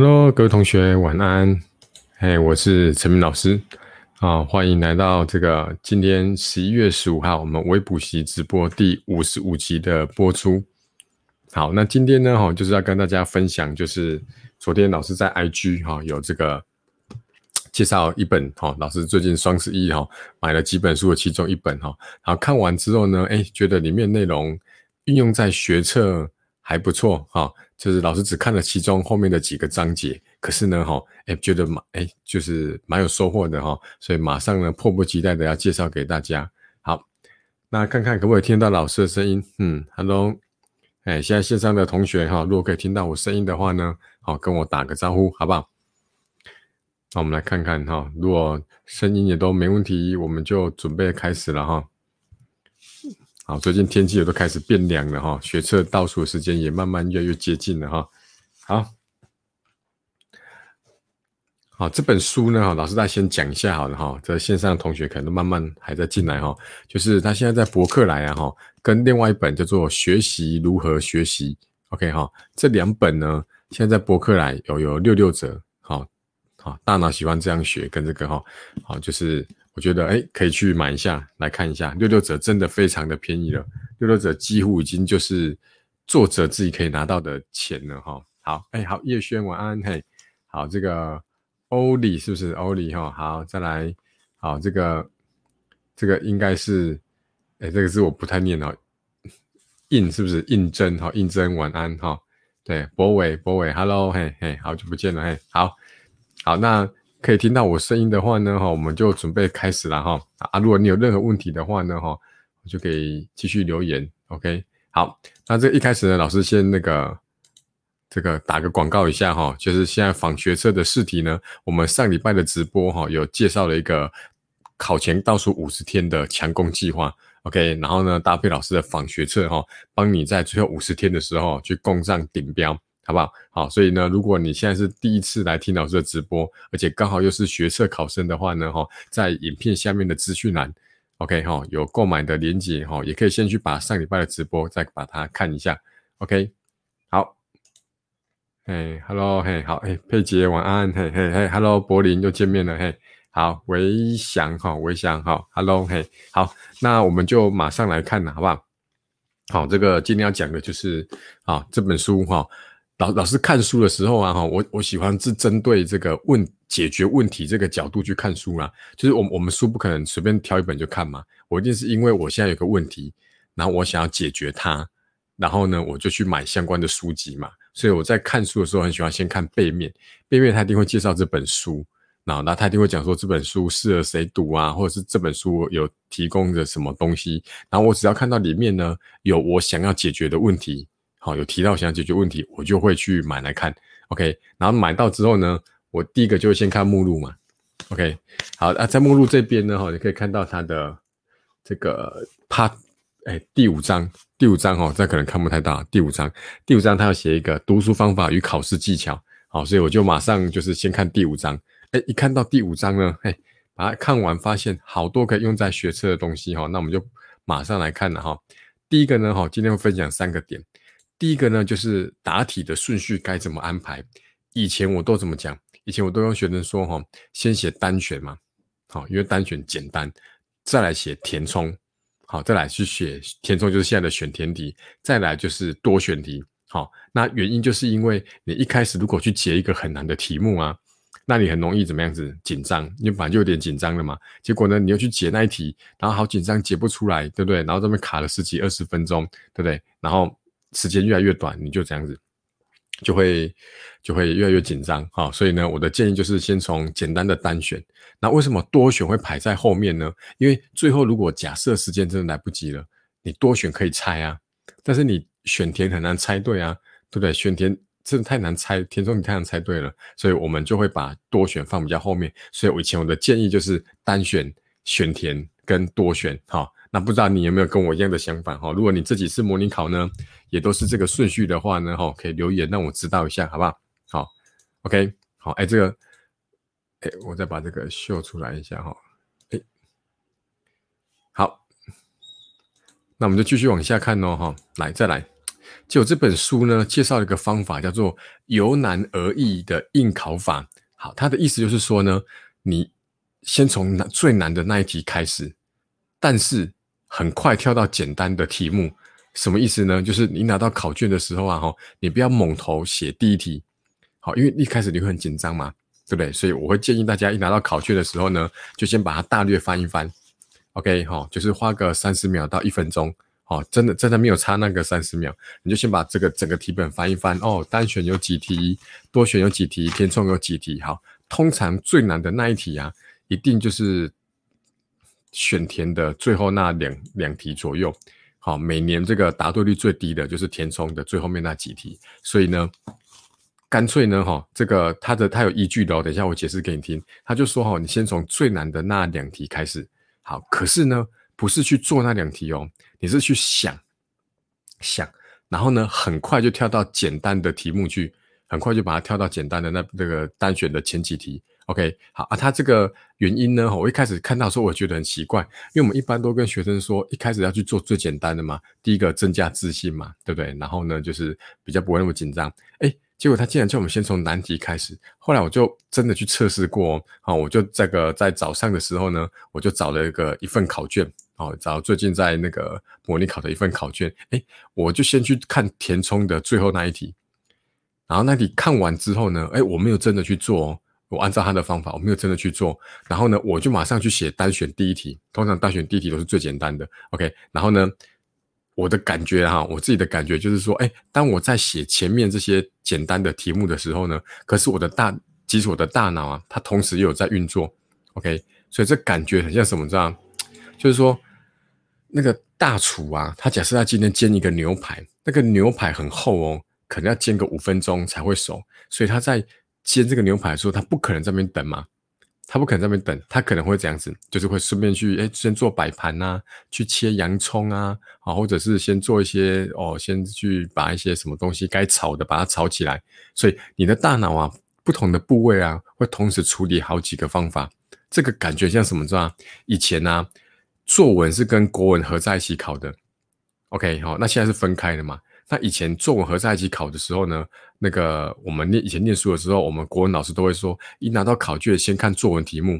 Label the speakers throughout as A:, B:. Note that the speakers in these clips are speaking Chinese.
A: Hello，各位同学，晚安。嘿，我是陈明老师啊，欢迎来到这个今天十一月十五号我们微补习直播第五十五集的播出。好，那今天呢，哈，就是要跟大家分享，就是昨天老师在 IG 哈有这个介绍一本哈，老师最近双十一哈买了几本书的其中一本哈，然后看完之后呢，哎，觉得里面内容运用在学测还不错哈。就是老师只看了其中后面的几个章节，可是呢，哈，哎，觉得蛮，哎，就是蛮有收获的哈，所以马上呢，迫不及待的要介绍给大家。好，那看看可不可以听到老师的声音？嗯，Hello，哎，现在线上的同学哈，如果可以听到我声音的话呢，好，跟我打个招呼，好不好？那我们来看看哈，如果声音也都没问题，我们就准备开始了哈。好，最近天气也都开始变凉了哈，学测倒数时间也慢慢越来越接近了哈。好，好，这本书呢，老师再先讲一下好了哈。这线上的同学可能都慢慢还在进来哈，就是他现在在博客来啊哈，跟另外一本叫做《学习如何学习》，OK 哈，这两本呢，现在在博客来有有六六折，好，好，大脑喜欢这样学，跟这个哈，好，就是。我觉得哎，可以去买一下来看一下，六六折真的非常的便宜了，六六折几乎已经就是作者自己可以拿到的钱了哈。好，哎，好，叶轩晚安，嘿，好，这个欧里是不是欧里哈？好，再来，好，这个这个应该是，哎，这个字我不太念哦，印是不是印真？哈，印真晚安哈，对，博伟博伟，hello，嘿嘿，好久不见了，嘿，好好那。可以听到我声音的话呢，哈，我们就准备开始了哈。啊，如果你有任何问题的话呢，哈，我就可以继续留言。OK，好，那这一开始呢，老师先那个这个打个广告一下哈，就是现在仿学测的试题呢，我们上礼拜的直播哈，有介绍了一个考前倒数五十天的强攻计划。OK，然后呢，搭配老师的仿学测哈，帮你在最后五十天的时候去攻上顶标。好不好？好，所以呢，如果你现在是第一次来听老师的直播，而且刚好又是学测考生的话呢，哈，在影片下面的资讯栏，OK 哈，有购买的链接哈，也可以先去把上礼拜的直播再把它看一下，OK，好，嘿，Hello，嘿，好，嘿，佩杰晚安，嘿，嘿，嘿，Hello，柏林又见面了，嘿，好，维祥哈，维祥哈，Hello，嘿，好，那我们就马上来看了，好不好？好，这个今天要讲的就是啊这本书哈。老老师看书的时候啊，哈，我我喜欢是针对这个问解决问题这个角度去看书啦。就是我我们书不可能随便挑一本就看嘛，我一定是因为我现在有个问题，然后我想要解决它，然后呢，我就去买相关的书籍嘛。所以我在看书的时候，很喜欢先看背面，背面他一定会介绍这本书，那那他一定会讲说这本书适合谁读啊，或者是这本书有提供的什么东西，然后我只要看到里面呢有我想要解决的问题。好，有提到想解决问题，我就会去买来看。OK，然后买到之后呢，我第一个就会先看目录嘛。OK，好啊，在目录这边呢，哈，你可以看到它的这个 Part，哎，第五章，第五章哈，这可能看不太到。第五章，第五章它要写一个读书方法与考试技巧。好，所以我就马上就是先看第五章。哎，一看到第五章呢，嘿，把它看完，发现好多可以用在学车的东西哈，那我们就马上来看了哈。第一个呢，哈，今天会分享三个点。第一个呢，就是答题的顺序该怎么安排？以前我都怎么讲？以前我都用学生说哈，先写单选嘛，好，因为单选简单，再来写填充，好，再来去写填充，就是现在的选填题，再来就是多选题，好，那原因就是因为你一开始如果去解一个很难的题目啊，那你很容易怎么样子紧张，你本来就有点紧张了嘛，结果呢，你又去解那一题，然后好紧张解不出来，对不对？然后这边卡了十几二十分钟，对不对？然后。时间越来越短，你就这样子，就会就会越来越紧张啊！所以呢，我的建议就是先从简单的单选。那为什么多选会排在后面呢？因为最后如果假设时间真的来不及了，你多选可以猜啊，但是你选填很难猜对啊，对不对？选填真的太难猜，填充你太难猜对了，所以我们就会把多选放比较后面。所以我以前我的建议就是单选、选填跟多选，哈。那不知道你有没有跟我一样的想法哈？如果你自己是模拟考呢，也都是这个顺序的话呢，哈，可以留言让我知道一下，好不好？好，OK，好，哎，这个，哎，我再把这个秀出来一下哈，哎，好，那我们就继续往下看哦，哈，来，再来，就这本书呢，介绍了一个方法，叫做由难而易的应考法。好，它的意思就是说呢，你先从难最难的那一题开始，但是很快跳到简单的题目。什么意思呢？就是你拿到考卷的时候啊，哈，你不要猛头写第一题，好，因为一开始你会很紧张嘛，对不对？所以我会建议大家一拿到考卷的时候呢，就先把它大略翻一翻，OK，哈，就是花个三十秒到一分钟。哦，真的真的没有差那个三十秒，你就先把这个整个题本翻一翻。哦，单选有几题，多选有几题，填充有几题。好，通常最难的那一题啊，一定就是选填的最后那两两题左右。好，每年这个答对率最低的就是填充的最后面那几题。所以呢，干脆呢，哈，这个他的他有依据的哦。等一下我解释给你听。他就说，哈，你先从最难的那两题开始。好，可是呢，不是去做那两题哦。你是去想想，然后呢，很快就跳到简单的题目去，很快就把它跳到简单的那那个单选的前几题。OK，好啊，它这个原因呢，我一开始看到说，我觉得很奇怪，因为我们一般都跟学生说，一开始要去做最简单的嘛，第一个增加自信嘛，对不对？然后呢，就是比较不会那么紧张。哎。结果他竟然叫我们先从难题开始，后来我就真的去测试过，哦，我就这个在早上的时候呢，我就找了一个一份考卷，哦，找最近在那个模拟考的一份考卷，哎，我就先去看填充的最后那一题，然后那题看完之后呢，哎，我没有真的去做哦，我按照他的方法，我没有真的去做，然后呢，我就马上去写单选第一题，通常单选第一题都是最简单的，OK，然后呢。我的感觉哈，我自己的感觉就是说，哎，当我在写前面这些简单的题目的时候呢，可是我的大，其实我的大脑啊，它同时也有在运作，OK，所以这感觉很像什么？这样，就是说，那个大厨啊，他假设他今天煎一个牛排，那个牛排很厚哦，可能要煎个五分钟才会熟，所以他在煎这个牛排的时候，他不可能在那边等嘛。他不可能在那边等，他可能会这样子，就是会顺便去，哎，先做摆盘呐，去切洋葱啊，啊，或者是先做一些，哦，先去把一些什么东西该炒的把它炒起来。所以你的大脑啊，不同的部位啊，会同时处理好几个方法。这个感觉像什么？知道以前呢，作文是跟国文合在一起考的，OK，好，那现在是分开的嘛？那以前作文合在一起考的时候呢，那个我们念以前念书的时候，我们国文老师都会说，一拿到考卷先看作文题目，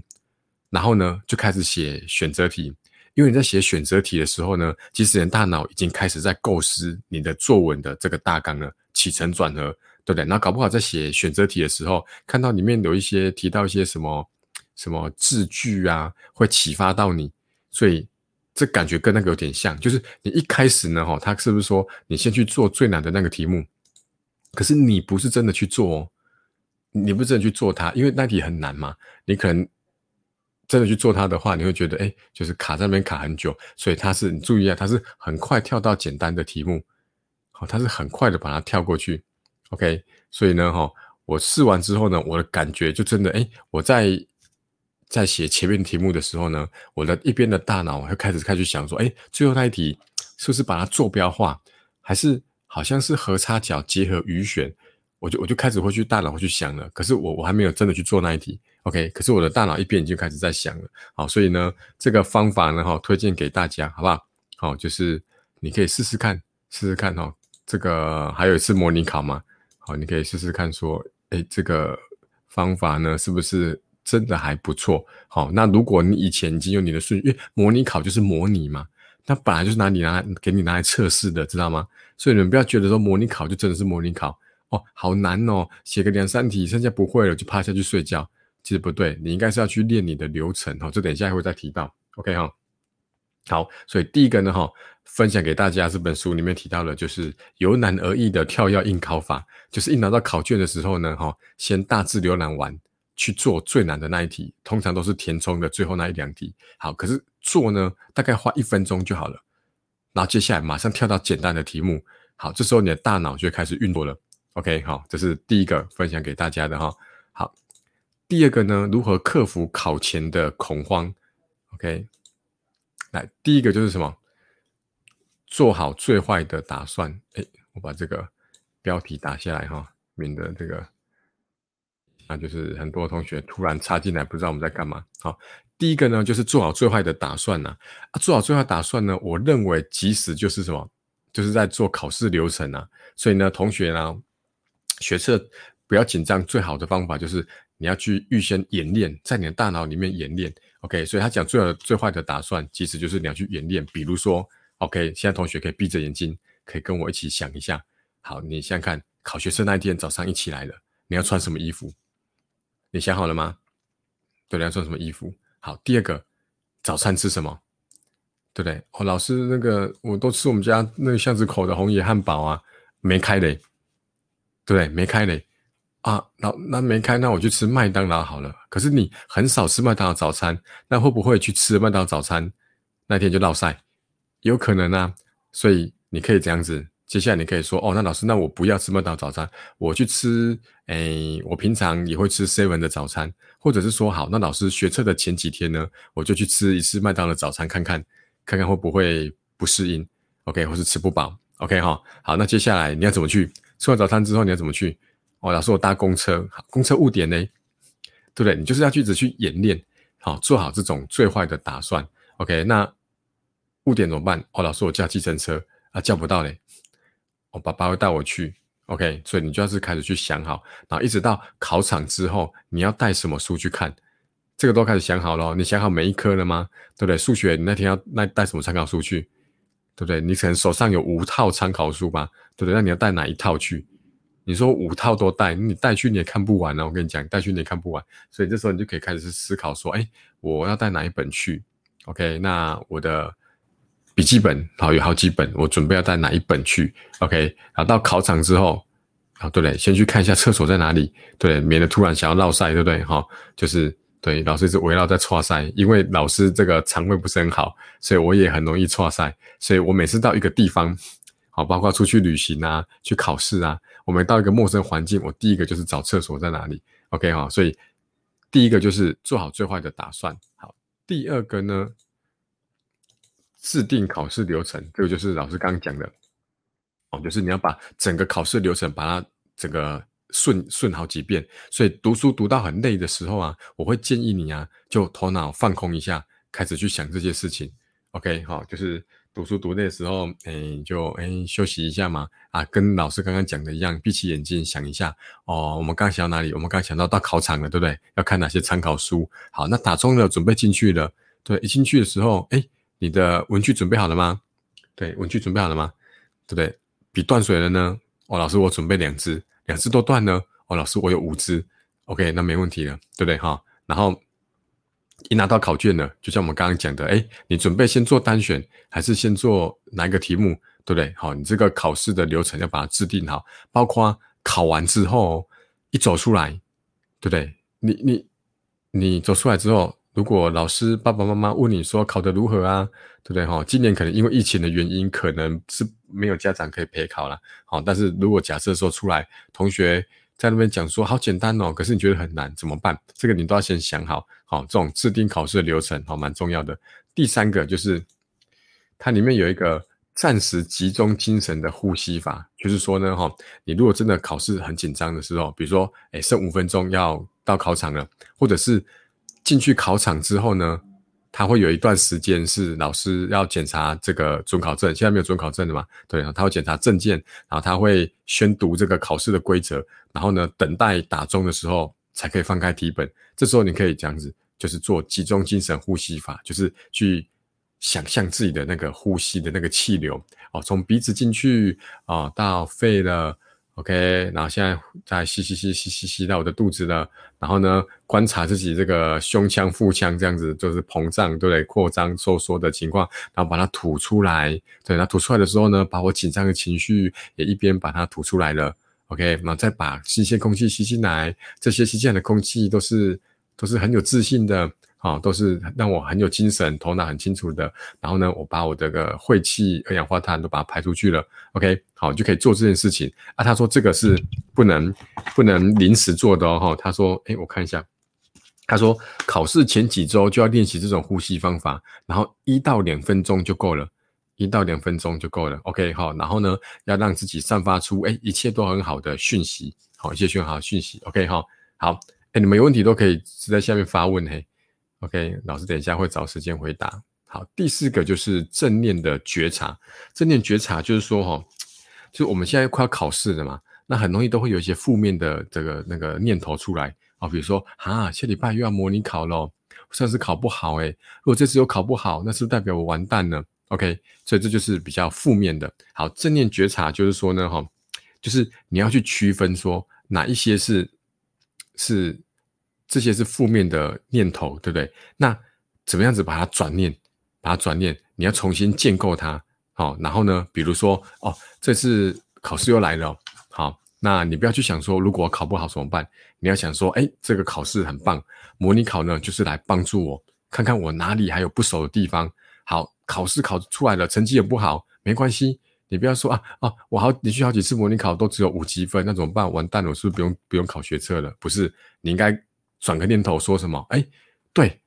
A: 然后呢就开始写选择题。因为你在写选择题的时候呢，其实你大脑已经开始在构思你的作文的这个大纲了，起承转合，对不对？那搞不好在写选择题的时候，看到里面有一些提到一些什么什么字句啊，会启发到你，所以。这感觉跟那个有点像，就是你一开始呢，哈，他是不是说你先去做最难的那个题目？可是你不是真的去做哦，你不是真的去做它，因为那题很难嘛。你可能真的去做它的话，你会觉得哎，就是卡在那边卡很久。所以它是你注意啊，它是很快跳到简单的题目，好，它是很快的把它跳过去。OK，所以呢，哈，我试完之后呢，我的感觉就真的哎，我在。在写前面题目的时候呢，我的一边的大脑会开始开始想说，哎，最后那一题是不是把它坐标化，还是好像是和差角结合余弦？我就我就开始会去大脑会去想了。可是我我还没有真的去做那一题，OK？可是我的大脑一边已经开始在想了。好，所以呢，这个方法呢，哈，推荐给大家，好不好？好，就是你可以试试看，试试看哈。这个还有一次模拟考嘛，好，你可以试试看，说，哎，这个方法呢，是不是？真的还不错，好，那如果你以前已经有你的顺序，因为模拟考就是模拟嘛，那本来就是拿你拿来给你拿来测试的，知道吗？所以你们不要觉得说模拟考就真的是模拟考哦，好难哦，写个两三题，剩下不会了就趴下去睡觉，其实不对，你应该是要去练你的流程哈，这等一下会再提到，OK 哈，好，所以第一个呢哈，分享给大家这本书里面提到了，就是由难而易的跳跃应考法，就是一拿到考卷的时候呢哈，先大致浏览完。去做最难的那一题，通常都是填充的最后那一两题。好，可是做呢，大概花一分钟就好了。然后接下来马上跳到简单的题目。好，这时候你的大脑就开始运作了。OK，好，这是第一个分享给大家的哈。好，第二个呢，如何克服考前的恐慌？OK，来，第一个就是什么？做好最坏的打算。哎，我把这个标题打下来哈，免得这个。那就是很多同学突然插进来，不知道我们在干嘛。好，第一个呢，就是做好最坏的打算呐。啊，做好最坏打算呢，我认为即使就是什么就是在做考试流程啊。所以呢，同学呢，学测不要紧张，最好的方法就是你要去预先演练，在你的大脑里面演练。OK，所以他讲最好最坏的打算，其实就是你要去演练。比如说，OK，现在同学可以闭着眼睛，可以跟我一起想一下。好，你想想看，考学测那一天早上一起来了，你要穿什么衣服？你想好了吗？对，你要穿什么衣服？好，第二个，早餐吃什么？对不对？哦，老师，那个我都吃我们家那个巷子口的红野汉堡啊，没开嘞，对不对？没开嘞，啊，那那没开，那我就吃麦当劳好了。可是你很少吃麦当劳早餐，那会不会去吃麦当劳早餐那天就落晒？有可能啊，所以你可以这样子。接下来你可以说哦，那老师，那我不要吃麦当劳早餐，我去吃，诶，我平常也会吃 seven 的早餐，或者是说好，那老师学车的前几天呢，我就去吃一次麦当劳早餐，看看看看会不会不适应，OK，或是吃不饱，OK 哈，好，那接下来你要怎么去？吃完早餐之后你要怎么去？哦，老师我搭公车，公车误点呢，对不对？你就是要去只去演练，好，做好这种最坏的打算，OK，那误点怎么办？哦，老师我叫计程车啊，叫不到嘞。我爸爸会带我去，OK，所以你就要是开始去想好，然后一直到考场之后，你要带什么书去看，这个都开始想好了。你想好每一科了吗？对不对？数学你那天要那带什么参考书去，对不对？你可能手上有五套参考书吧，对不对？那你要带哪一套去？你说五套都带，你带去你也看不完呢。我跟你讲，带去你也看不完，所以这时候你就可以开始思考说，哎，我要带哪一本去？OK，那我的。笔记本好有好几本，我准备要带哪一本去？OK，然后到考场之后，啊，对不对？先去看一下厕所在哪里，对，免得突然想要绕塞，对不对？哈，就是对，老师是围绕在错塞，因为老师这个肠胃不是很好，所以我也很容易错塞，所以我每次到一个地方，好，包括出去旅行啊，去考试啊，我们到一个陌生环境，我第一个就是找厕所在哪里，OK 哈，所以第一个就是做好最坏的打算，好，第二个呢？制定考试流程，这个就是老师刚刚讲的哦，就是你要把整个考试流程把它整个顺顺好几遍。所以读书读到很累的时候啊，我会建议你啊，就头脑放空一下，开始去想这些事情。OK，好，就是读书读累的时候，哎，就哎休息一下嘛。啊，跟老师刚刚讲的一样，闭起眼睛想一下。哦，我们刚想到哪里？我们刚想到到考场了，对不对？要看哪些参考书？好，那打钟了，准备进去了。对，一进去的时候，哎。你的文具准备好了吗？对，文具准备好了吗？对不对？笔断水了呢？哦，老师，我准备两支，两支都断了。哦，老师，我有五支。OK，那没问题了，对不对哈？然后一拿到考卷了，就像我们刚刚讲的，哎，你准备先做单选，还是先做哪一个题目？对不对？好，你这个考试的流程要把它制定好，包括考完之后一走出来，对不对？你你你走出来之后。如果老师爸爸妈妈问你说考得如何啊，对不对哈？今年可能因为疫情的原因，可能是没有家长可以陪考了。好，但是如果假设说出来，同学在那边讲说好简单哦，可是你觉得很难，怎么办？这个你都要先想好。好，这种制定考试的流程，好，蛮重要的。第三个就是它里面有一个暂时集中精神的呼吸法，就是说呢，哈，你如果真的考试很紧张的时候，比如说，哎，剩五分钟要到考场了，或者是。进去考场之后呢，他会有一段时间是老师要检查这个准考证，现在没有准考证的嘛？对，他会检查证件，然后他会宣读这个考试的规则，然后呢，等待打钟的时候才可以翻开题本。这时候你可以这样子，就是做集中精神呼吸法，就是去想象自己的那个呼吸的那个气流哦，从鼻子进去啊，到肺了。OK，然后现在在吸吸吸吸吸吸到我的肚子了，然后呢，观察自己这个胸腔、腹腔这样子就是膨胀，对不对？扩张、收缩的情况，然后把它吐出来。对，那吐出来的时候呢，把我紧张的情绪也一边把它吐出来了。OK，然后再把新鲜空气吸进来，这些新鲜的空气都是都是很有自信的。好，都是让我很有精神，头脑很清楚的。然后呢，我把我这个晦气、二氧化碳都把它排出去了。OK，好，就可以做这件事情。啊，他说这个是不能不能临时做的哦。哈，他说，哎，我看一下，他说考试前几周就要练习这种呼吸方法，然后一到两分钟就够了，一到两分钟就够了。OK，好，然后呢，要让自己散发出哎一切都很好的讯息，好，一切讯好讯息。OK，好，好，哎，你们有问题都可以是在下面发问嘿。OK，老师等一下会找时间回答。好，第四个就是正念的觉察。正念觉察就是说，哈，就我们现在快要考试了嘛，那很容易都会有一些负面的这个那个念头出来啊，比如说啊，下礼拜又要模拟考咯，上次考不好诶，如果这次又考不好，那是不是代表我完蛋了？OK，所以这就是比较负面的。好，正念觉察就是说呢，哈，就是你要去区分说哪一些是是这些是负面的念头，对不对？那怎么样子把它转念？把它转念，你要重新建构它，好，然后呢，比如说，哦，这次考试又来了，好，那你不要去想说，如果考不好怎么办？你要想说，哎，这个考试很棒，模拟考呢，就是来帮助我，看看我哪里还有不熟的地方。好，考试考出来了，成绩也不好，没关系，你不要说啊啊，我好连续好几次模拟考都只有五积分，那怎么办？完蛋了，我是不是不用不用考学测了？不是，你应该转个念头，说什么？哎，对。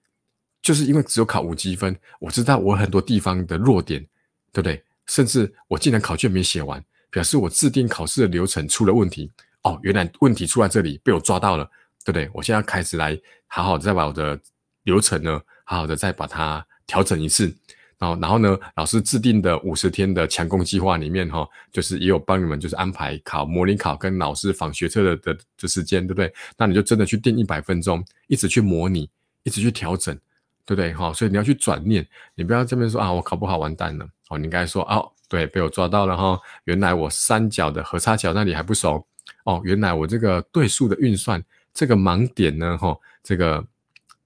A: 就是因为只有考五积分，我知道我很多地方的弱点，对不对？甚至我竟然考卷没写完，表示我制定考试的流程出了问题。哦，原来问题出在这里，被我抓到了，对不对？我现在开始来好好再把我的流程呢，好好的再把它调整一次。然后，然后呢，老师制定的五十天的强攻计划里面，哈，就是也有帮你们就是安排考模拟考跟老师访学测的的的时间，对不对？那你就真的去定一百分钟，一直去模拟，一直去调整。对不对？哈，所以你要去转念，你不要这边说啊，我考不好完蛋了。哦，你应该说哦，对，被我抓到了哈。原来我三角的和差角那里还不熟。哦，原来我这个对数的运算这个盲点呢，哈，这个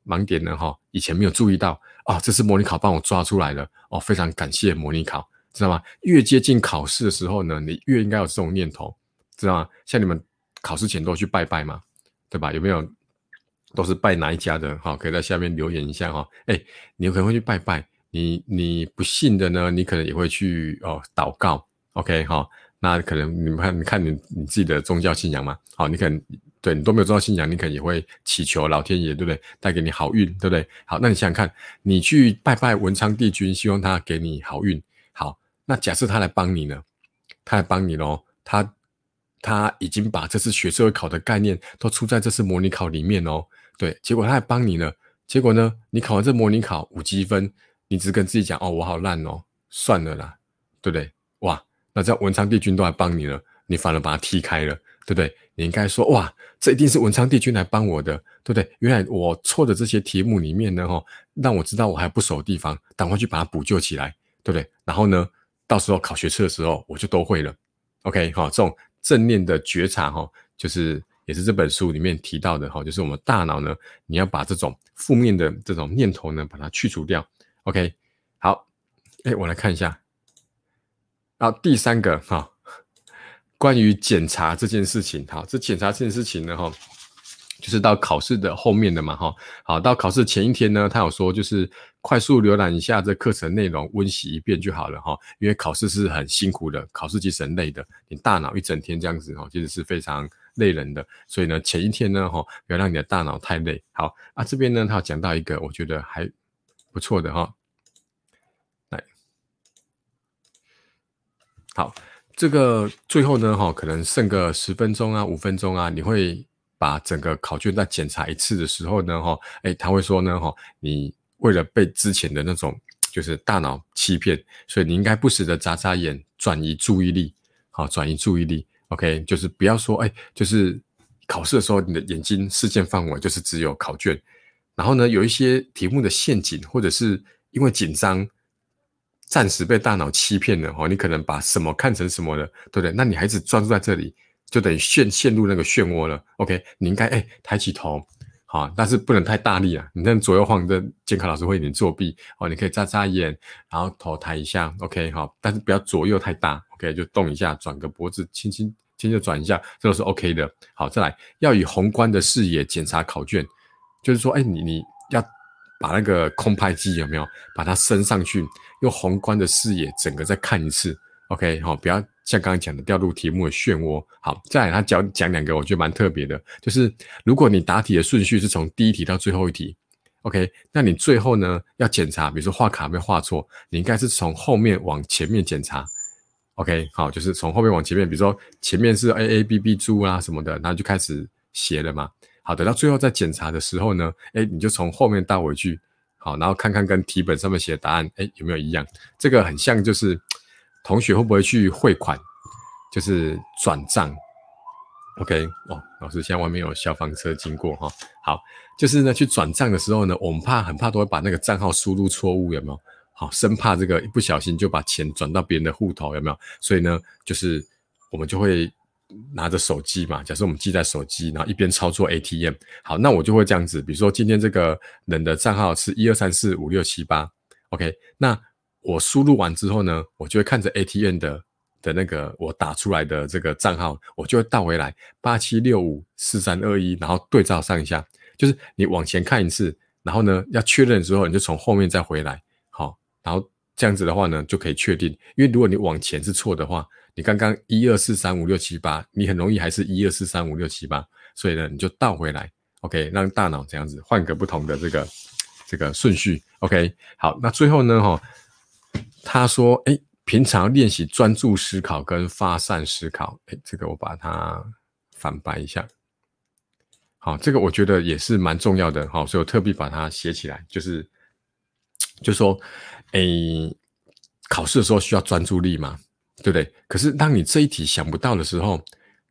A: 盲点呢，哈，以前没有注意到。啊，这次模拟考帮我抓出来了。哦，非常感谢模拟考，知道吗？越接近考试的时候呢，你越应该有这种念头，知道吗？像你们考试前都去拜拜嘛，对吧？有没有？都是拜哪一家的？哈，可以在下面留言一下哈。哎，你有可能会去拜拜，你你不信的呢，你可能也会去哦祷告。OK 哈，那可能你们看，你看你你自己的宗教信仰嘛。好，你可能对你都没有宗教信仰，你可能也会祈求老天爷，对不对？带给你好运，对不对？好，那你想想看，你去拜拜文昌帝君，希望他给你好运。好，那假设他来帮你呢？他来帮你喽，他他已经把这次学社会考的概念都出在这次模拟考里面哦。对，结果他还帮你呢。结果呢，你考完这模拟考五积分，你只跟自己讲哦，我好烂哦，算了啦，对不对？哇，那这样文昌帝君都来帮你了，你反而把他踢开了，对不对？你应该说哇，这一定是文昌帝君来帮我的，对不对？原来我错的这些题目里面呢，哈，让我知道我还不熟的地方，赶快去把它补救起来，对不对？然后呢，到时候考学测的时候，我就都会了。OK，好，这种正念的觉察，哈，就是。也是这本书里面提到的哈，就是我们大脑呢，你要把这种负面的这种念头呢，把它去除掉。OK，好，哎，我来看一下。然后第三个哈，关于检查这件事情，好，这检查这件事情呢哈，就是到考试的后面的嘛哈。好，到考试前一天呢，他有说就是快速浏览一下这课程内容，温习一遍就好了哈。因为考试是很辛苦的，考试其实很累的，你大脑一整天这样子哈，其实是非常。累人的，所以呢，前一天呢，哈，不要让你的大脑太累。好啊，这边呢，他讲到一个我觉得还不错的哈，来，好，这个最后呢，哈，可能剩个十分钟啊，五分钟啊，你会把整个考卷再检查一次的时候呢，哈，哎，他会说呢，哈，你为了被之前的那种就是大脑欺骗，所以你应该不时的眨眨眼，转移注意力，好，转移注意力。OK，就是不要说，哎，就是考试的时候，你的眼睛视线范围就是只有考卷，然后呢，有一些题目的陷阱，或者是因为紧张，暂时被大脑欺骗了哦，你可能把什么看成什么了，对不对？那你还是专注在这里，就等于陷陷入那个漩涡了。OK，你应该哎抬起头，好，但是不能太大力啊，你那左右晃的监考老师会有点作弊哦。你可以眨眨眼，然后头抬一下，OK，好，但是不要左右太大。OK，就动一下，转个脖子，轻轻轻轻转一下，这都是 OK 的。好，再来，要以宏观的视野检查考卷，就是说，哎，你你要把那个空拍机有没有把它升上去，用宏观的视野整个再看一次。OK，好，不要像刚刚讲的掉入题目的漩涡。好，再来，他讲讲两个，我觉得蛮特别的，就是如果你答题的顺序是从第一题到最后一题，OK，那你最后呢要检查，比如说画卡没画错，你应该是从后面往前面检查。OK，好，就是从后面往前面，比如说前面是 A A B B 猪啊什么的，然后就开始写了嘛。好，等到最后再检查的时候呢，哎，你就从后面倒回去，好，然后看看跟题本上面写的答案，哎，有没有一样？这个很像，就是同学会不会去汇款，就是转账？OK，哦，老师，现在外面有消防车经过哈。好，就是呢，去转账的时候呢，我们怕很怕都会把那个账号输入错误，有没有？好，生怕这个一不小心就把钱转到别人的户头，有没有？所以呢，就是我们就会拿着手机嘛，假设我们记在手机，然后一边操作 ATM。好，那我就会这样子，比如说今天这个人的账号是一二三四五六七八，OK，那我输入完之后呢，我就会看着 ATM 的的那个我打出来的这个账号，我就会倒回来八七六五四三二一，然后对照上一下，就是你往前看一次，然后呢要确认之后，你就从后面再回来。好然后这样子的话呢，就可以确定，因为如果你往前是错的话，你刚刚一二四三五六七八，你很容易还是一二四三五六七八，所以呢，你就倒回来，OK，让大脑这样子换个不同的这个这个顺序，OK，好，那最后呢，哈，他说，哎，平常练习专注思考跟发散思考，哎，这个我把它反白一下，好，这个我觉得也是蛮重要的，好，所以我特别把它写起来，就是。就说，诶，考试的时候需要专注力嘛，对不对？可是当你这一题想不到的时候，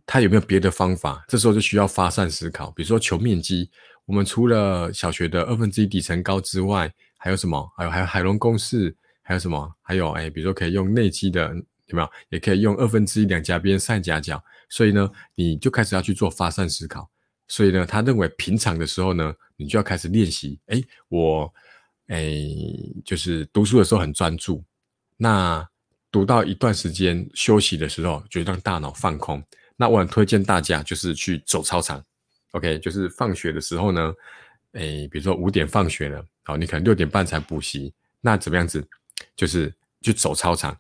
A: 他有没有别的方法？这时候就需要发散思考。比如说求面积，我们除了小学的二分之一底乘高之外，还有什么？还有还有海龙公式，还有什么？还有哎，比如说可以用内积的，有没有？也可以用二分之一两夹边三夹角。所以呢，你就开始要去做发散思考。所以呢，他认为平常的时候呢，你就要开始练习。哎，我。哎，就是读书的时候很专注，那读到一段时间休息的时候，就让大脑放空。那我很推荐大家就是去走操场，OK，就是放学的时候呢，诶，比如说五点放学了，好，你可能六点半才补习，那怎么样子？就是去走操场，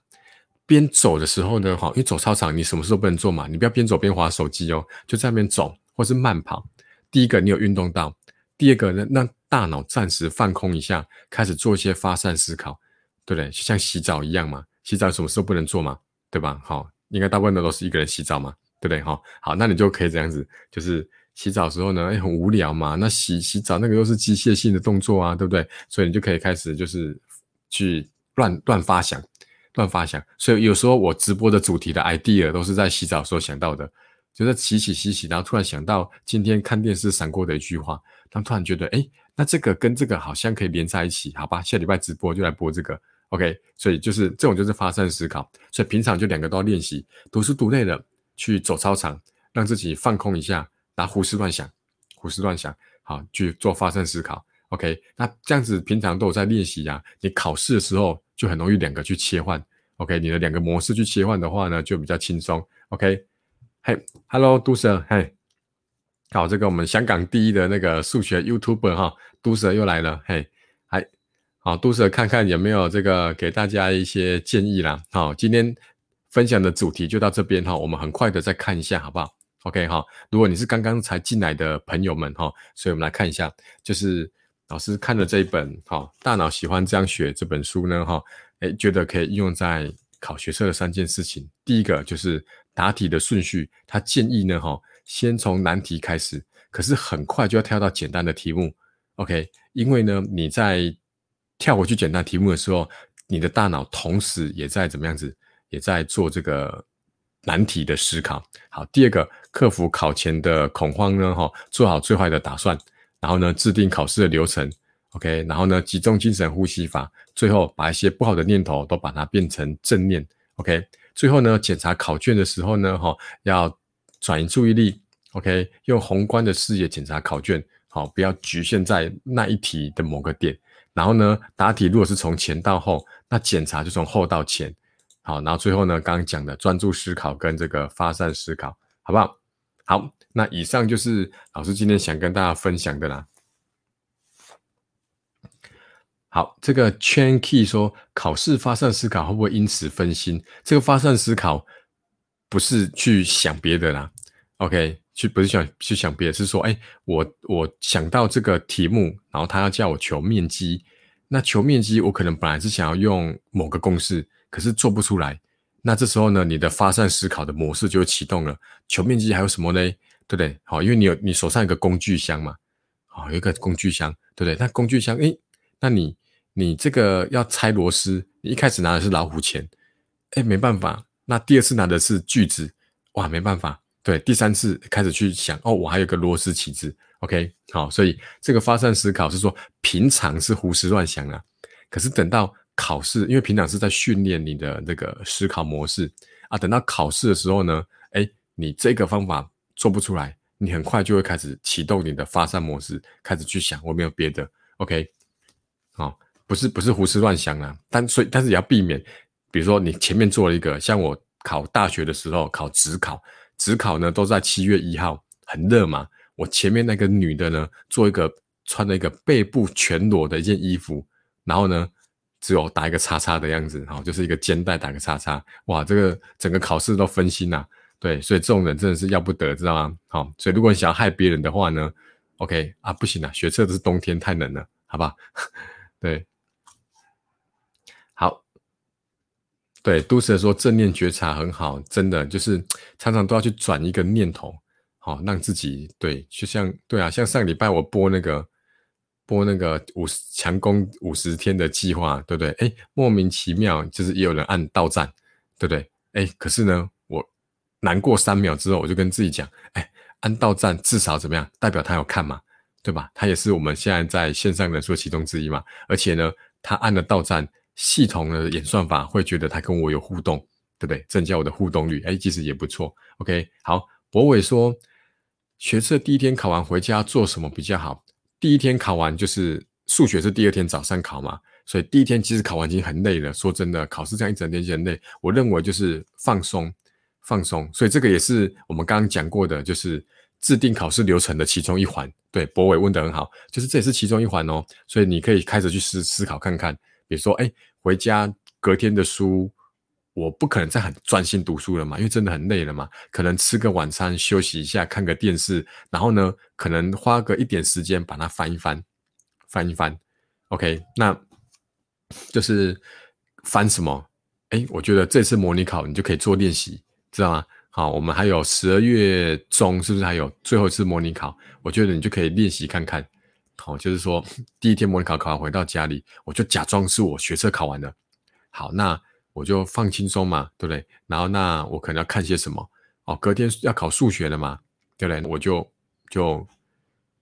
A: 边走的时候呢，哈，因为走操场你什么事都不能做嘛，你不要边走边划手机哦，就在那边走或是慢跑。第一个你有运动到，第二个呢，让大脑暂时放空一下，开始做一些发散思考，对不对？像洗澡一样嘛，洗澡什么时候不能做嘛，对吧？好，应该大部分的都是一个人洗澡嘛，对不对？哈，好，那你就可以这样子，就是洗澡时候呢，哎，很无聊嘛，那洗洗澡那个又是机械性的动作啊，对不对？所以你就可以开始就是去乱乱发想，乱发想。所以有时候我直播的主题的 idea 都是在洗澡时候想到的，就在洗洗洗洗，然后突然想到今天看电视闪过的一句话，然后突然觉得，哎。那这个跟这个好像可以连在一起，好吧？下礼拜直播就来播这个，OK？所以就是这种就是发散思考，所以平常就两个都要练习。读书读累了，去走操场，让自己放空一下，然后胡思乱想，胡思乱想，好去做发散思考，OK？那这样子平常都有在练习呀，你考试的时候就很容易两个去切换，OK？你的两个模式去切换的话呢，就比较轻松，OK？嘿，Hello，杜 Sir，嘿。好，这个我们香港第一的那个数学 YouTuber 哈，杜 Sir 又来了，嘿，好，杜舍看看有没有这个给大家一些建议啦。好，今天分享的主题就到这边哈，我们很快的再看一下好不好？OK 哈，如果你是刚刚才进来的朋友们哈，所以我们来看一下，就是老师看的这一本哈，《大脑喜欢这样学》这本书呢哈，哎，觉得可以应用在考学测的三件事情。第一个就是答题的顺序，他建议呢哈。先从难题开始，可是很快就要跳到简单的题目，OK？因为呢，你在跳回去简单题目的时候，你的大脑同时也在怎么样子，也在做这个难题的思考。好，第二个，克服考前的恐慌呢，哈，做好最坏的打算，然后呢，制定考试的流程，OK？然后呢，集中精神呼吸法，最后把一些不好的念头都把它变成正念，OK？最后呢，检查考卷的时候呢，哈，要。转移注意力，OK，用宏观的视野检查考卷，好，不要局限在那一题的某个点。然后呢，答题如果是从前到后，那检查就从后到前，好，然后最后呢，刚刚讲的专注思考跟这个发散思考，好不好？好，那以上就是老师今天想跟大家分享的啦。好，这个 Chan Key 说，考试发散思考会不会因此分心？这个发散思考。不是去想别的啦，OK，去不是想去想别的，是说，哎，我我想到这个题目，然后他要叫我求面积，那求面积，我可能本来是想要用某个公式，可是做不出来，那这时候呢，你的发散思考的模式就启动了。求面积还有什么呢？对不对？好，因为你有你手上有个工具箱嘛，好，有一个工具箱，对不对？那工具箱，哎，那你你这个要拆螺丝，你一开始拿的是老虎钳，哎，没办法。那第二次拿的是锯子，哇，没办法。对，第三次开始去想，哦，我还有个螺丝起子，OK，好，所以这个发散思考是说，平常是胡思乱想啊，可是等到考试，因为平常是在训练你的那个思考模式啊，等到考试的时候呢，哎，你这个方法做不出来，你很快就会开始启动你的发散模式，开始去想我没有别的，OK，好，不是不是胡思乱想啊，但所以但是也要避免，比如说你前面做了一个，像我考大学的时候考职考。职考呢都在七月一号，很热嘛。我前面那个女的呢，做一个穿了一个背部全裸的一件衣服，然后呢，只有打一个叉叉的样子，好，就是一个肩带打个叉叉。哇，这个整个考试都分心呐。对，所以这种人真的是要不得，知道吗？好，所以如果你想要害别人的话呢，OK 啊，不行啊，学测的是冬天太冷了，好吧？对。对，都市说正念觉察很好，真的就是常常都要去转一个念头，好让自己对，就像对啊，像上礼拜我播那个播那个五十强攻五十天的计划，对不对？哎，莫名其妙就是也有人按到站，对不对？哎，可是呢，我难过三秒之后，我就跟自己讲，哎，按到站至少怎么样？代表他有看嘛，对吧？他也是我们现在在线上人数其中之一嘛，而且呢，他按了到站。系统的演算法会觉得他跟我有互动，对不对？增加我的互动率，哎，其实也不错。OK，好，博伟说，学测第一天考完回家做什么比较好？第一天考完就是数学是第二天早上考嘛，所以第一天其实考完已经很累了。说真的，考试这样一整天就很累。我认为就是放松，放松。所以这个也是我们刚刚讲过的，就是制定考试流程的其中一环。对，博伟问的很好，就是这也是其中一环哦。所以你可以开始去思思考看看。比如说，哎，回家隔天的书，我不可能再很专心读书了嘛，因为真的很累了嘛。可能吃个晚餐，休息一下，看个电视，然后呢，可能花个一点时间把它翻一翻，翻一翻。OK，那就是翻什么？哎，我觉得这次模拟考你就可以做练习，知道吗？好，我们还有十二月中，是不是还有最后一次模拟考？我觉得你就可以练习看看。好，就是说第一天模拟考考完回到家里，我就假装是我学车考完了。好，那我就放轻松嘛，对不对？然后那我可能要看些什么？哦，隔天要考数学了嘛，对不对？我就就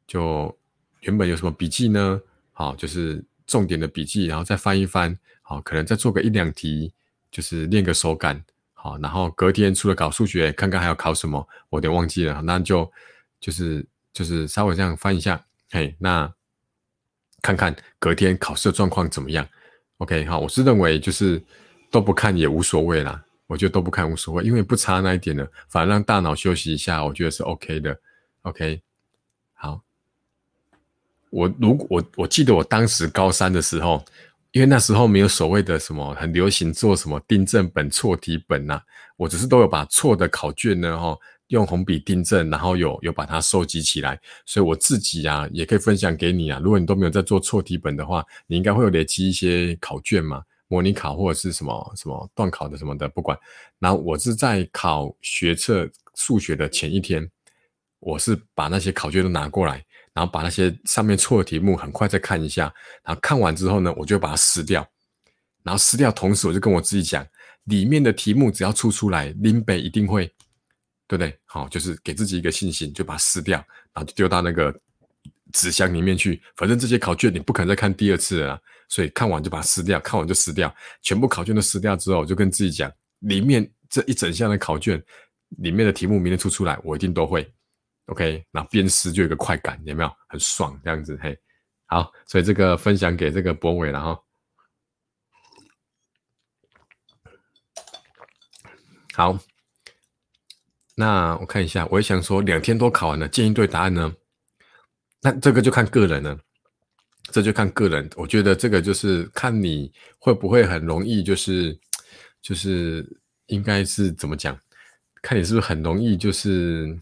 A: 就原本有什么笔记呢？好，就是重点的笔记，然后再翻一翻。好，可能再做个一两题，就是练个手感。好，然后隔天除了考数学，看看还要考什么，我有点忘记了。那就就是就是稍微这样翻一下。嘿，那看看隔天考试的状况怎么样？OK，好，我是认为就是都不看也无所谓啦。我觉得都不看无所谓，因为不差那一点的，反而让大脑休息一下，我觉得是 OK 的。OK，好，我如果我我记得我当时高三的时候，因为那时候没有所谓的什么很流行做什么订正本、错题本呐，我只是都有把错的考卷呢，哈。用红笔订正，然后有有把它收集起来，所以我自己啊也可以分享给你啊。如果你都没有在做错题本的话，你应该会有累积一些考卷嘛，模拟考或者是什么什么断考的什么的，不管。然后我是在考学测数学的前一天，我是把那些考卷都拿过来，然后把那些上面错的题目很快再看一下，然后看完之后呢，我就把它撕掉，然后撕掉，同时我就跟我自己讲，里面的题目只要出出来，林北一定会。对不对？好，就是给自己一个信心，就把它撕掉，然后就丢到那个纸箱里面去。反正这些考卷你不可能再看第二次了，所以看完就把它撕掉，看完就撕掉。全部考卷都撕掉之后，就跟自己讲，里面这一整箱的考卷里面的题目，明天出出来，我一定都会。OK，那边撕就有个快感，有没有？很爽这样子。嘿，好，所以这个分享给这个博伟了哈。好。那我看一下，我也想说，两天都考完了，建议对答案呢？那这个就看个人了，这就看个人。我觉得这个就是看你会不会很容易，就是就是应该是怎么讲？看你是不是很容易，就是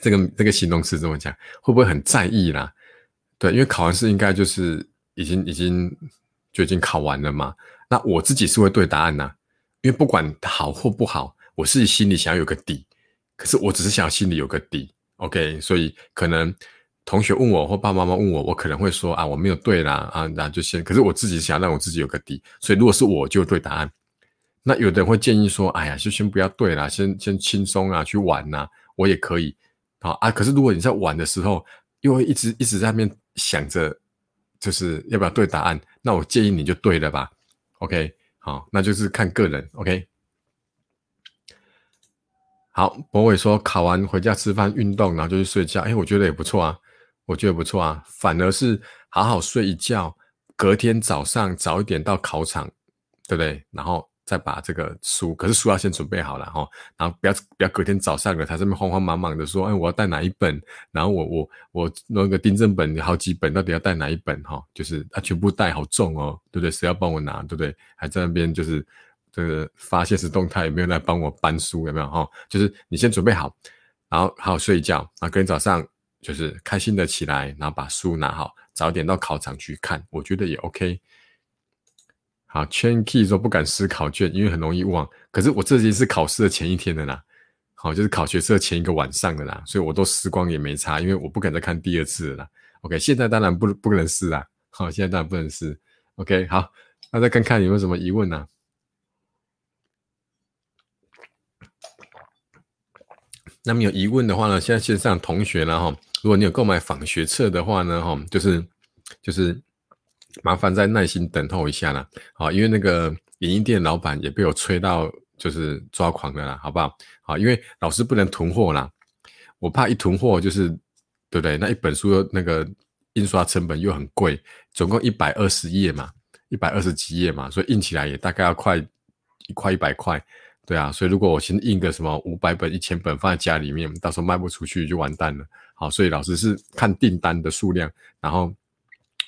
A: 这个这个形容词怎么讲？会不会很在意啦？对，因为考完试应该就是已经已经就已经考完了嘛。那我自己是会对答案呐，因为不管好或不好。我是心里想要有个底，可是我只是想心里有个底，OK，所以可能同学问我或爸爸妈妈问我，我可能会说啊，我没有对啦，啊，那就先。可是我自己想让我自己有个底，所以如果是我就对答案。那有的人会建议说，哎呀，就先不要对啦，先先轻松啊，去玩呐，我也可以。好啊，可是如果你在玩的时候，又会一直一直在那边想着，就是要不要对答案，那我建议你就对了吧。OK，好，那就是看个人。OK。好，博伟说考完回家吃饭、运动，然后就去睡觉。哎，我觉得也不错啊，我觉得不错啊。反而是好好睡一觉，隔天早上早一点到考场，对不对？然后再把这个书，可是书要先准备好了哈。然后不要不要隔天早上了，他这边慌慌忙忙的说，哎，我要带哪一本？然后我我我那个订正本好几本，到底要带哪一本？哈，就是他全部带好重哦，对不对？谁要帮我拿？对不对？还在那边就是。这个发现实动态有没有来帮我搬书？有没有哈？就是你先准备好，然后好好睡一觉，然后隔天早上就是开心的起来，然后把书拿好，早点到考场去看，我觉得也 OK。好，Chain Key 说不敢撕考卷，因为很容易忘。可是我这已经是考试的前一天的啦，好，就是考学测前一个晚上的啦，所以我都撕光也没差，因为我不敢再看第二次了。OK，现在当然不不能撕啦，好，现在当然不能撕。OK，好，那再看看有没有什么疑问呢？那么有疑问的话呢，现在线上同学呢，哈，如果你有购买访学册的话呢，哈，就是就是麻烦再耐心等候一下啦，好，因为那个影音店老板也被我催到就是抓狂的啦，好不好？好，因为老师不能囤货啦，我怕一囤货就是对不对？那一本书那个印刷成本又很贵，总共一百二十页嘛，一百二十几页嘛，所以印起来也大概要快一块一百块。对啊，所以如果我先印个什么五百本、一千本放在家里面，到时候卖不出去就完蛋了。好，所以老师是看订单的数量，然后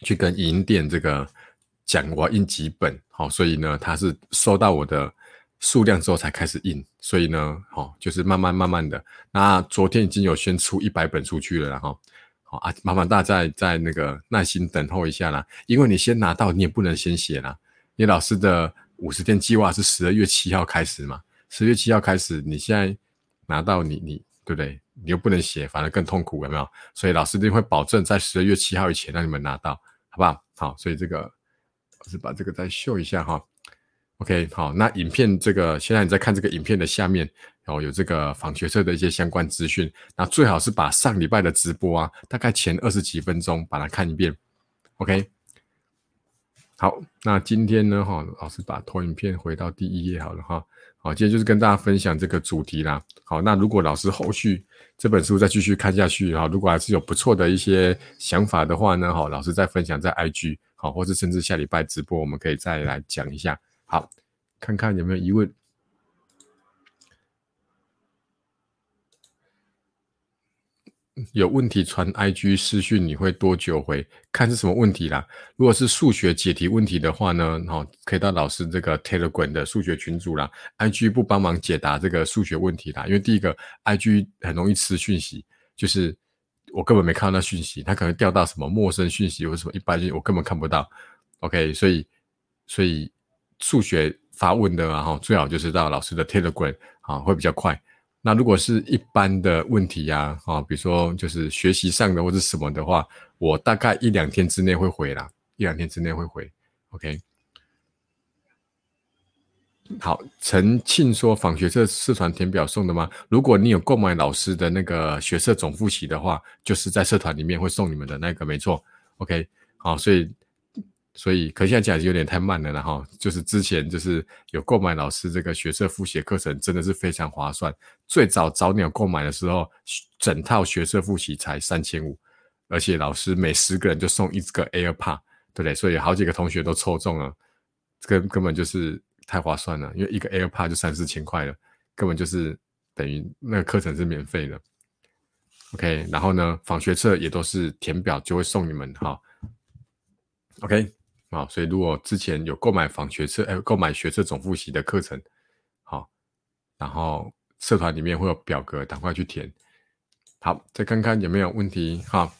A: 去跟银店这个讲我要印几本。好，所以呢，他是收到我的数量之后才开始印。所以呢，好，就是慢慢慢慢的。那昨天已经有先出一百本出去了，然后好啊，麻烦大家再那个耐心等候一下啦。因为你先拿到，你也不能先写啦。你老师的五十天计划是十二月七号开始嘛？十月七号开始，你现在拿到你你对不对？你又不能写，反而更痛苦，有没有？所以老师一定会保证在十二月七号以前让你们拿到，好不好？好，所以这个老师把这个再秀一下哈。OK，好，那影片这个现在你在看这个影片的下面，然后有这个访学社的一些相关资讯，那最好是把上礼拜的直播啊，大概前二十几分钟把它看一遍。OK，好，那今天呢，哈，老师把投影片回到第一页好了哈。好，今天就是跟大家分享这个主题啦。好，那如果老师后续这本书再继续看下去，哈，如果还是有不错的一些想法的话呢，好，老师再分享在 IG，好，或者甚至下礼拜直播，我们可以再来讲一下。好，看看有没有疑问。有问题传 IG 私讯，你会多久回？看是什么问题啦。如果是数学解题问题的话呢，哦，可以到老师这个 Telegram 的数学群组啦。IG 不帮忙解答这个数学问题啦，因为第一个 IG 很容易吃讯息，就是我根本没看到那讯息，它可能掉到什么陌生讯息或者什么一般讯，我根本看不到。OK，所以所以数学发问的啊，哈，最好就是到老师的 Telegram 啊，会比较快。那如果是一般的问题呀，啊，比如说就是学习上的或者什么的话，我大概一两天之内会回啦，一两天之内会回。OK，好，陈庆说访学社社团填表送的吗？如果你有购买老师的那个学社总复习的话，就是在社团里面会送你们的那个，没错。OK，好，所以。所以，可现在讲有点太慢了然后。就是之前就是有购买老师这个学社复习课程，真的是非常划算。最早早鸟购买的时候，整套学社复习才三千五，而且老师每十个人就送一个 AirPod，对不对？所以好几个同学都抽中了，这个根本就是太划算了。因为一个 AirPod 就三四千块了，根本就是等于那个课程是免费的。OK，然后呢，访学册也都是填表就会送你们哈。OK。啊，所以如果之前有购买访学册，哎，购买学测总复习的课程，好，然后社团里面会有表格，赶快去填。好，再看看有没有问题。哈。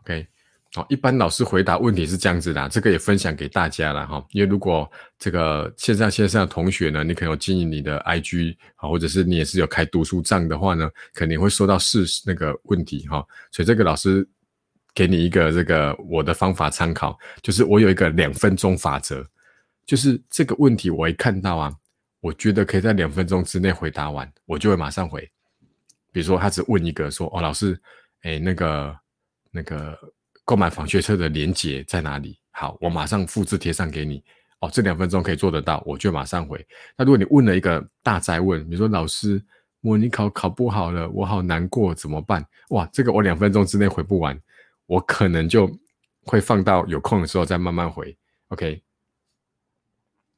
A: OK，好，一般老师回答问题是这样子的，这个也分享给大家了哈。因为如果这个线上线上的同学呢，你可能有经营你的 IG 啊，或者是你也是有开读书账的话呢，肯定会收到是那个问题哈。所以这个老师给你一个这个我的方法参考，就是我有一个两分钟法则，就是这个问题我一看到啊，我觉得可以在两分钟之内回答完，我就会马上回。比如说他只问一个说哦，老师，哎，那个那个。购买防学车的链接在哪里？好，我马上复制贴上给你。哦，这两分钟可以做得到，我就马上回。那如果你问了一个大灾问，你说老师，模拟考考不好了，我好难过，怎么办？哇，这个我两分钟之内回不完，我可能就会放到有空的时候再慢慢回。OK，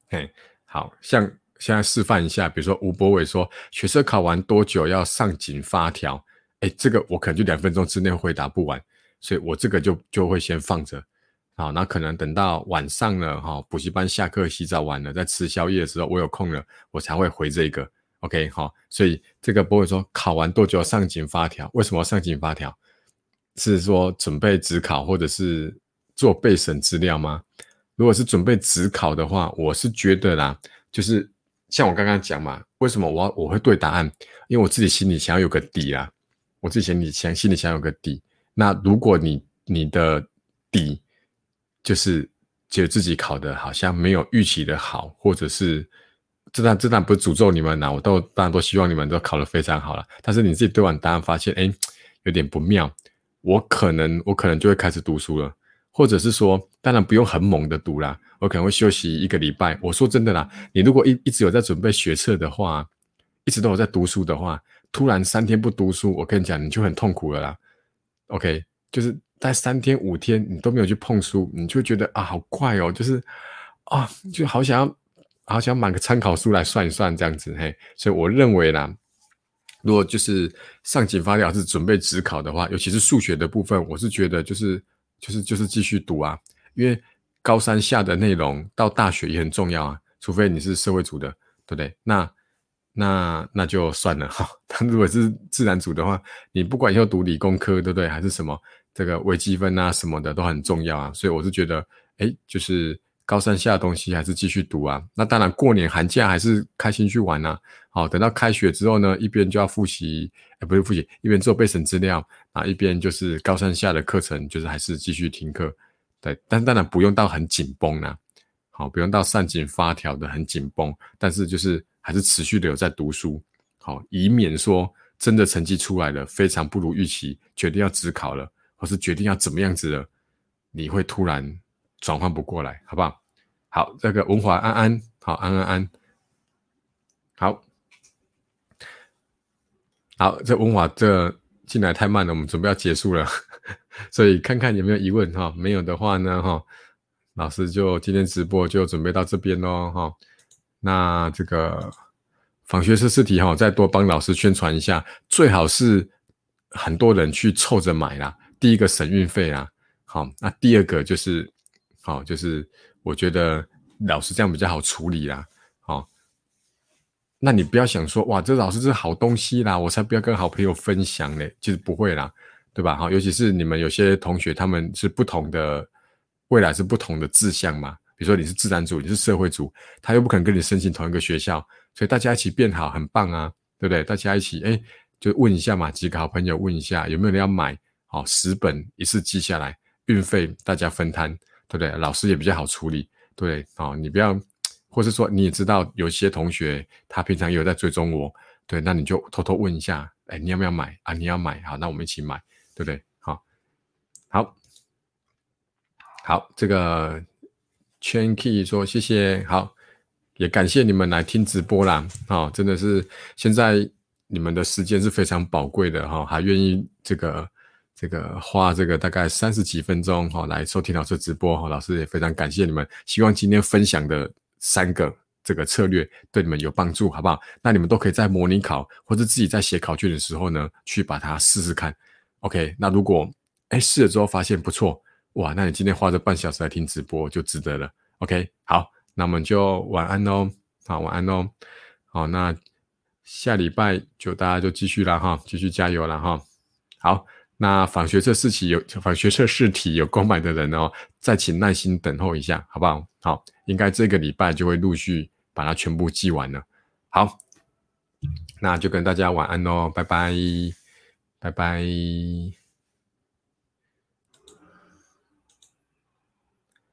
A: 嘿，好像现在示范一下，比如说吴博伟说学车考完多久要上紧发条？哎，这个我可能就两分钟之内回答不完。所以我这个就就会先放着，好，那可能等到晚上了哈，补习班下课、洗澡完了，在吃宵夜的时候，我有空了，我才会回这个，OK 好，所以这个不会说考完多久上紧发条？为什么要上紧发条？是说准备职考或者是做备审资料吗？如果是准备职考的话，我是觉得啦，就是像我刚刚讲嘛，为什么我我会对答案？因为我自己心里想要有个底啦，我自己心里想心里想有个底。那如果你你的底就是觉得自己考的好像没有预期的好，或者是这段这段不是诅咒你们呐，我都当然都希望你们都考得非常好了。但是你自己对完答案发现，哎，有点不妙，我可能我可能就会开始读书了，或者是说，当然不用很猛的读啦，我可能会休息一个礼拜。我说真的啦，你如果一一直有在准备学测的话，一直都有在读书的话，突然三天不读书，我跟你讲，你就很痛苦了啦。OK，就是在三天五天你都没有去碰书，你就觉得啊好怪哦，就是啊就好想要好想买个参考书来算一算这样子嘿，所以我认为啦，如果就是上紧发条是准备职考的话，尤其是数学的部分，我是觉得就是就是就是继续读啊，因为高三下的内容到大学也很重要啊，除非你是社会组的，对不对？那。那那就算了哈。但如果是自然组的话，你不管要读理工科，对不对？还是什么这个微积分啊什么的都很重要啊。所以我是觉得，哎，就是高三下的东西还是继续读啊。那当然过年寒假还是开心去玩呐。好，等到开学之后呢，一边就要复习，哎，不是复习，一边做备审资料啊，一边就是高三下的课程，就是还是继续听课。对，但当然不用到很紧绷啦。好，不用到上紧发条的很紧绷，但是就是。还是持续的有在读书，好，以免说真的成绩出来了非常不如预期，决定要自考了，或是决定要怎么样子了，你会突然转换不过来，好不好？好，这个文华安安，好安安安，好，好，这文华这进来太慢了，我们准备要结束了，所以看看有没有疑问哈，没有的话呢哈，老师就今天直播就准备到这边喽哈。那这个仿学式试题哈，再多帮老师宣传一下，最好是很多人去凑着买啦。第一个省运费啦，好，那第二个就是，好，就是我觉得老师这样比较好处理啦，好，那你不要想说哇，这老师是好东西啦，我才不要跟好朋友分享呢，其实不会啦，对吧？好，尤其是你们有些同学他们是不同的，未来是不同的志向嘛。比如说你是自然组，你是社会组，他又不可能跟你申请同一个学校，所以大家一起变好，很棒啊，对不对？大家一起，哎，就问一下嘛，几个好朋友问一下，有没有人要买？好，十本一次记下来，运费大家分摊，对不对？老师也比较好处理，对，哦，你不要，或是说你也知道有些同学他平常有在追踪我，对，那你就偷偷问一下，哎，你要不要买啊？你要买，好，那我们一起买，对不对？好，好，好，这个。圈 key 说谢谢，好，也感谢你们来听直播啦，好，真的是现在你们的时间是非常宝贵的哈，还愿意这个这个花这个大概三十几分钟哈来收听老师直播哈，老师也非常感谢你们，希望今天分享的三个这个策略对你们有帮助，好不好？那你们都可以在模拟考或者自己在写考卷的时候呢，去把它试试看，OK？那如果哎试了之后发现不错。哇，那你今天花这半小时来听直播就值得了。OK，好，那我们就晚安喽。好，晚安喽。好，那下礼拜就大家就继续啦哈，继续加油了哈。好，那仿学测试题有仿学测试题有购买的人哦，再请耐心等候一下，好不好？好，应该这个礼拜就会陆续把它全部寄完了。好，那就跟大家晚安喽，拜拜，拜拜。